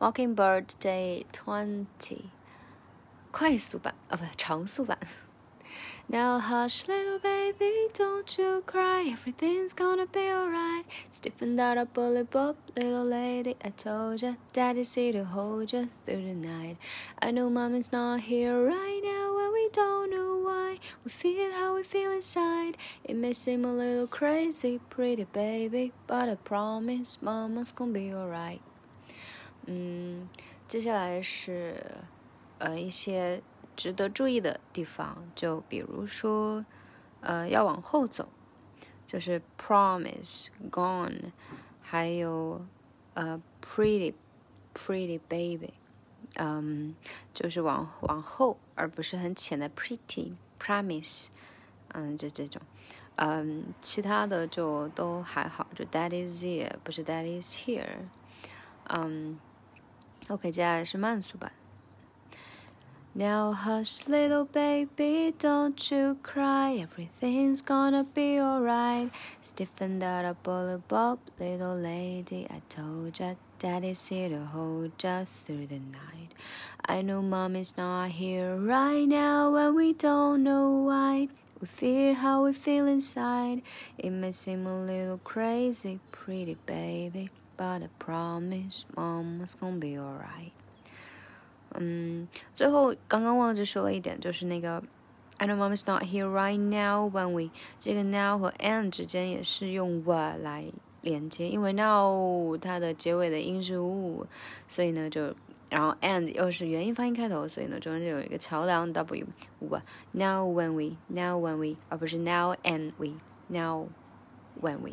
Mockingbird Day Twenty，快速版啊，不，长速版。Now hush, little baby, don't you cry. Everything's gonna be alright. Stiffen that up, bully bob, little lady. I told ya, daddy's here to hold ya through the night. I know mommy's not here right now, and we don't know why. We feel how we feel inside. It may seem a little crazy, pretty baby, but I promise mama's gonna be alright. 嗯，接下来是呃一些值得注意的地方，就比如说，呃，要往后走，就是 promise gone，还有呃 pretty pretty baby，嗯，就是往往后，而不是很浅的 pretty promise，嗯，就这种，嗯，其他的就都还好，就 that is here，不是 that is here，嗯 ，OK，接下来是慢速版。Now hush, little baby, don't you cry. Everything's gonna be alright. Stiffen that up, bully bob, little lady. I told ya, daddy's here to hold ya through the night. I know mommy's not here right now, and we don't know why. We feel how we feel inside. It may seem a little crazy, pretty baby, But I promise mama's gonna be alright. 嗯，最后刚刚忘记说了一点，就是那个 I know mom is not here right now when we 这个 now 和 and 之间也是用 were 来连接，因为 now 它的结尾的音是 u，所以呢就然后 and 又是元音发音开头，所以呢中间就有一个桥梁 w w now when we now when we 而不是 now and we now when we。